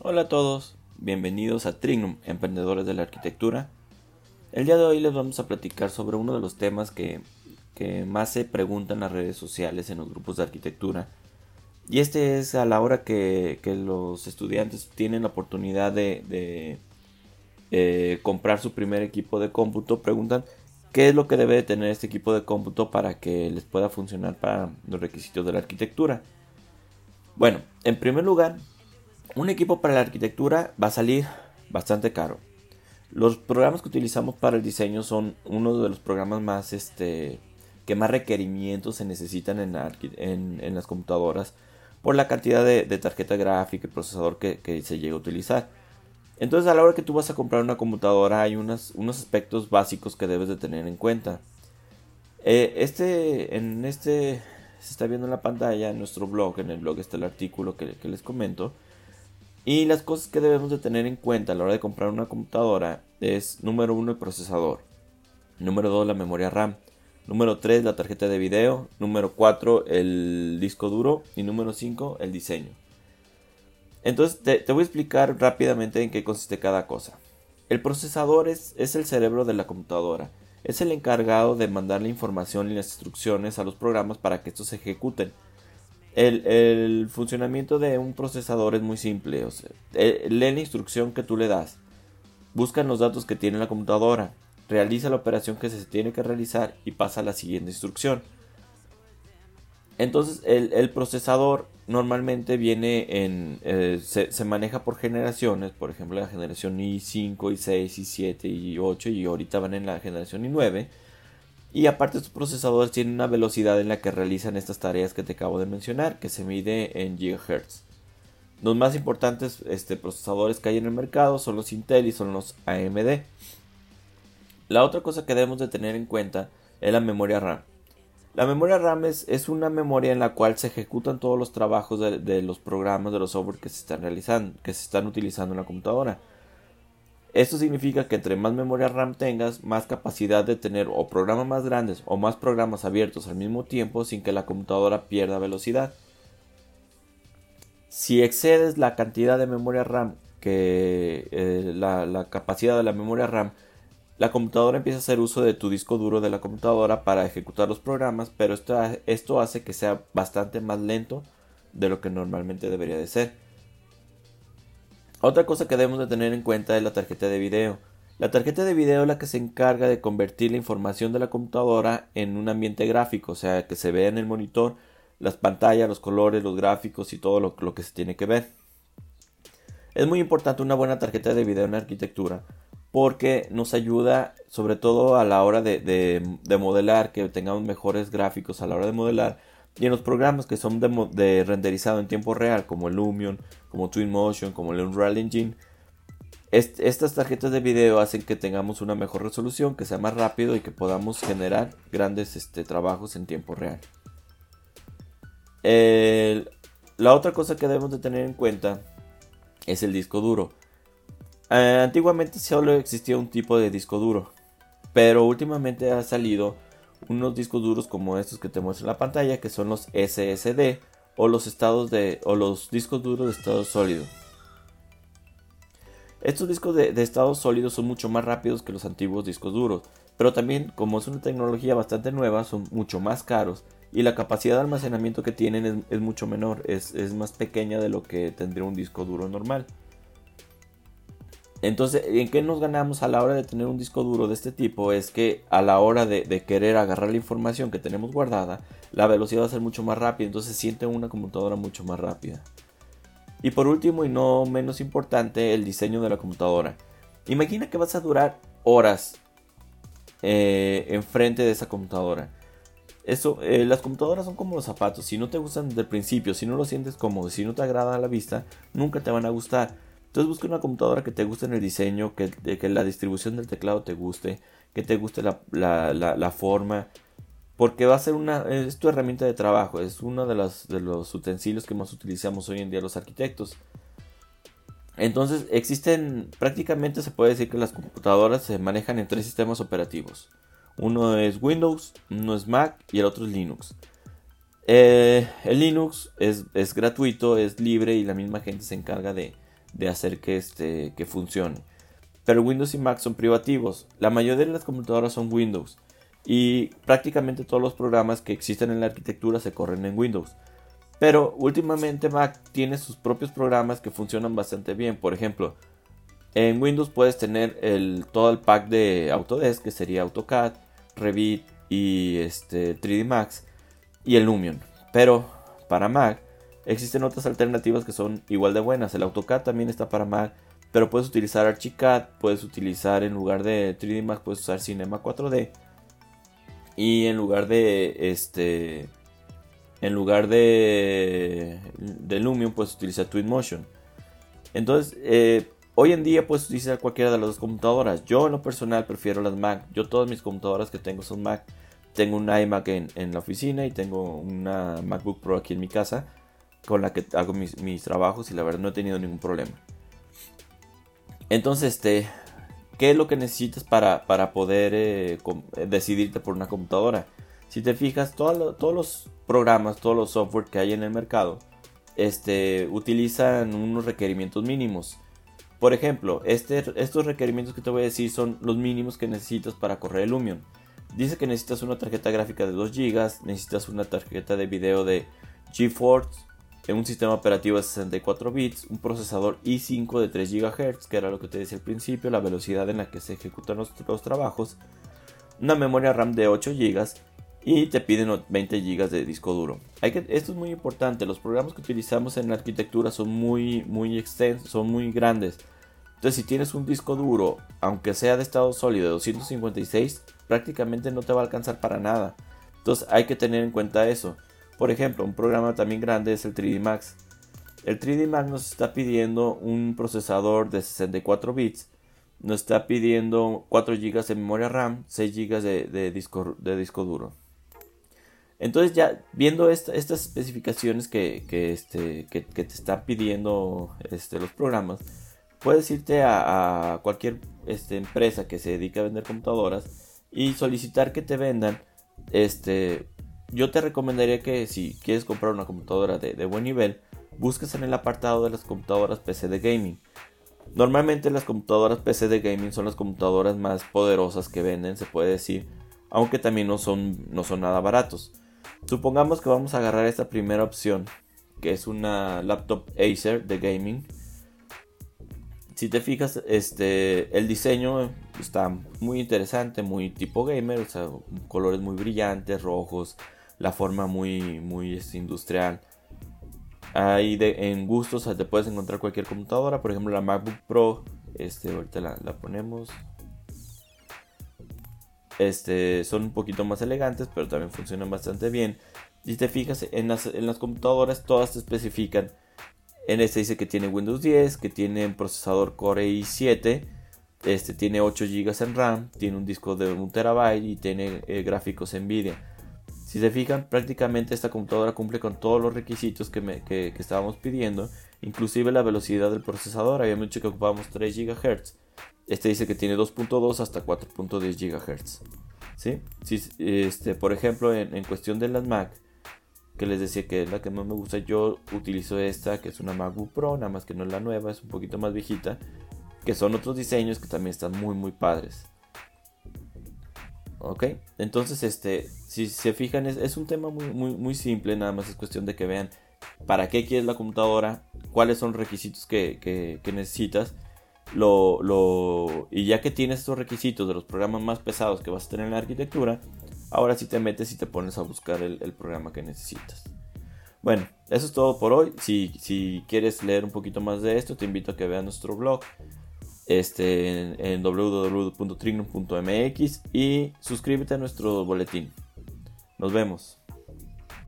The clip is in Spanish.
Hola a todos, bienvenidos a Trignum, Emprendedores de la Arquitectura. El día de hoy les vamos a platicar sobre uno de los temas que, más se preguntan en las redes sociales, en los grupos de arquitectura. Y este es a la hora que, los estudiantes tienen la oportunidad de, eh, comprar su primer equipo de cómputo, preguntan qué es lo que debe de tener este equipo de cómputo para que les pueda funcionar para los requisitos de la arquitectura. Bueno, en primer lugar, un equipo para la arquitectura va a salir bastante caro. Los programas que utilizamos para el diseño son uno de los programas más este, que más requerimientos se necesitan en, las computadoras por la cantidad de, tarjeta gráfica y procesador que, se llega a utilizar. Entonces a la hora que tú vas a comprar una computadora hay unos aspectos básicos que debes de tener en cuenta. Eh, este, en este se está viendo en la pantalla en nuestro blog, en el blog está el artículo que les comento. Y las cosas que debemos de tener en cuenta a la hora de comprar una computadora es número uno el procesador, número 2 la memoria RAM, número 3 la tarjeta de video, número 4 el disco duro y número 5 el diseño. Entonces te, voy a explicar rápidamente en qué consiste cada cosa. El procesador es, el cerebro de la computadora, es el encargado de mandar la información y las instrucciones a los programas para que estos se ejecuten. El, funcionamiento de un procesador es muy simple. Sea, lee la instrucción que tú le das. Busca los datos que tiene la computadora. Realiza la operación que se tiene que realizar y pasa a la siguiente instrucción. Entonces el, procesador normalmente viene en... Eh, se, maneja por generaciones. Por ejemplo la generación i5, i6, i7, i8 y ahorita van en la generación i9 y aparte estos procesadores tienen una velocidad en la que realizan estas tareas que te acabo de mencionar, que se mide en GHz. Los más importantes este, procesadores que hay en el mercado son los Intel y son los AMD. La otra cosa que debemos de tener en cuenta es la memoria RAM. La memoria RAM es, una memoria en la cual se ejecutan todos los trabajos de, los programas, de los software que se están realizando, que se están utilizando en la computadora. Esto significa que entre más memoria RAM tengas, más capacidad de tener o programas más grandes o más programas abiertos al mismo tiempo sin que la computadora pierda velocidad. Si excedes la cantidad de memoria RAM que eh, la, capacidad de la memoria RAM, la computadora empieza a hacer uso de tu disco duro de la computadora para ejecutar los programas, pero esto, esto hace que sea bastante más lento de lo que normalmente debería de ser. Otra cosa que debemos de tener en cuenta es la tarjeta de video. La tarjeta de video es la que se encarga de convertir la información de la computadora en un ambiente gráfico, o sea, que se vea en el monitor las pantallas, los colores, los gráficos y todo lo, que se tiene que ver. Es muy importante una buena tarjeta de video en arquitectura porque nos ayuda sobre todo a la hora de, de modelar, que tengamos mejores gráficos a la hora de modelar y en los programas que son de, renderizado en tiempo real, como el Lumion, como Twinmotion, como el Unreal Engine, estas tarjetas de video hacen que tengamos una mejor resolución, que sea más rápido y que podamos generar grandes este, trabajos en tiempo real. la otra cosa que debemos de tener en cuenta es el disco duro. Eh, antiguamente solo existía un tipo de disco duro, pero últimamente ha salido unos discos duros como estos que te muestro en la pantalla, que son los SSD o los estados de o los discos duros de estado sólido. Estos discos de, estado sólido son mucho más rápidos que los antiguos discos duros, pero también como es una tecnología bastante nueva son mucho más caros y la capacidad de almacenamiento que tienen es, mucho menor, es más pequeña de lo que tendría un disco duro normal. Entonces, ¿en qué nos ganamos a la hora de tener un disco duro de este tipo? Es que a la hora de, querer agarrar la información que tenemos guardada, la velocidad va a ser mucho más rápida, entonces se siente una computadora mucho más rápida. Y por último y no menos importante, el diseño de la computadora. Imagina que vas a durar horas eh, enfrente de esa computadora. Eso, eh, las computadoras son como los zapatos. Si no te gustan desde el principio, si no lo sientes cómodo, si no te agrada la vista, nunca te van a gustar. Entonces busca una computadora que te guste en el diseño, que, la distribución del teclado te guste, que te guste la, forma, porque va a ser una, es tu herramienta de trabajo, es uno de los, de los utensilios que más utilizamos hoy en día los arquitectos. Entonces existen, prácticamente se puede decir que las computadoras se manejan en tres sistemas operativos. Uno es Windows, uno es Mac y el otro es Linux. Eh, el Linux es, gratuito, es libre y la misma gente se encarga de, hacer que, este, que funcione. Pero Windows y Mac son privativos. La mayoría de las computadoras son Windows. Y prácticamente todos los programas que existen en la arquitectura se corren en Windows. Pero últimamente Mac tiene sus propios programas que funcionan bastante bien. Por ejemplo, en Windows puedes tener el, todo el pack de Autodesk, que sería AutoCAD, Revit y este, 3D Max y el Lumion. Pero para Mac existen otras alternativas que son igual de buenas. El AutoCAD también está para Mac, pero puedes utilizar Archicad, puedes utilizar en lugar de 3D Max, puedes usar Cinema 4D. Y en lugar de este en lugar de, de Lumion puedes utilizar Twinmotion. Entonces, eh, hoy en día puedes utilizar cualquiera de las dos computadoras. Yo en lo personal prefiero las Mac. Yo todas mis computadoras que tengo son Mac. Tengo un iMac en, la oficina y tengo una MacBook Pro aquí en mi casa con la que hago mis, trabajos y la verdad no he tenido ningún problema. Entonces, este, ¿qué es lo que necesitas para, para poder eh, decidirte por una computadora? Si te fijas, todos los programas, todos los software que hay en el mercado, este, utilizan unos requerimientos mínimos. Por ejemplo, este, estos requerimientos que te voy a decir son los mínimos que necesitas para correr el Lumion. Dice que necesitas una tarjeta gráfica de 2 GB, necesitas una tarjeta de video de GeForce, un sistema operativo de 64 bits, un procesador i5 de 3 GHz, que era lo que te decía al principio, la velocidad en la que se ejecutan los, trabajos, una memoria RAM de 8 GB y te piden 20 GB de disco duro. Esto es muy importante, los programas que utilizamos en la arquitectura son muy, muy extensos, son muy grandes. Entonces si tienes un disco duro, aunque sea de estado sólido de 256, prácticamente no te va a alcanzar para nada. Entonces hay que tener en cuenta eso. Por ejemplo, un programa también grande es el 3D Max. El 3D Max nos está pidiendo un procesador de 64 bits. Nos está pidiendo 4 GB de memoria RAM, 6 GB de, disco, de disco duro. Entonces ya viendo estas especificaciones que, este, que, te están pidiendo este, los programas, puedes irte a, cualquier este, empresa que se dedique a vender computadoras y solicitar que te vendan, este, yo te recomendaría que si quieres comprar una computadora de, buen nivel, busques en el apartado de las computadoras PC de gaming. Normalmente las computadoras PC de gaming son las computadoras más poderosas que venden, se puede decir, aunque también no son, no son nada baratos. Supongamos que vamos a agarrar esta primera opción, que es una laptop Acer de gaming si te fijas, este, el diseño está muy interesante, muy tipo gamer, o sea, colores muy brillantes, rojos, la forma muy, muy este, industrial. Ahí de, en gustos te puedes encontrar cualquier computadora, por ejemplo la MacBook Pro, este, ahorita la, ponemos. Este, son un poquito más elegantes, pero también funcionan bastante bien. Si te fijas, en las, en las computadoras todas te especifican en este dice que tiene Windows 10, que tiene un procesador Core i7, este tiene 8 GB en RAM, tiene un disco de 1 TB y tiene eh, gráficos Nvidia. Si se fijan, prácticamente esta computadora cumple con todos los requisitos que, estábamos pidiendo, inclusive la velocidad del procesador. Habíamos dicho que ocupábamos 3 GHz. Este dice que tiene 2.2 hasta 4.10 GHz. ¿Sí? Este, por ejemplo, en, en cuestión de las Mac, que les decía que es la que más me gusta. Yo utilizo esta, que es una MacBook Pro, nada más que no es la nueva, es un poquito más viejita. Que son otros diseños que también están muy, muy padres. Ok, entonces este, si se fijan, es, un tema muy, simple, nada más es cuestión de que vean para qué quieres la computadora, cuáles son los requisitos que, que, necesitas. Lo, lo, y ya que tienes estos requisitos de los programas más pesados que vas a tener en la arquitectura, Ahora sí te metes y te pones a buscar el, programa que necesitas. Bueno, eso es todo por hoy. Si, si, quieres leer un poquito más de esto, te invito a que veas nuestro blog este, en, en www.trignum.mx y suscríbete a nuestro boletín. Nos vemos.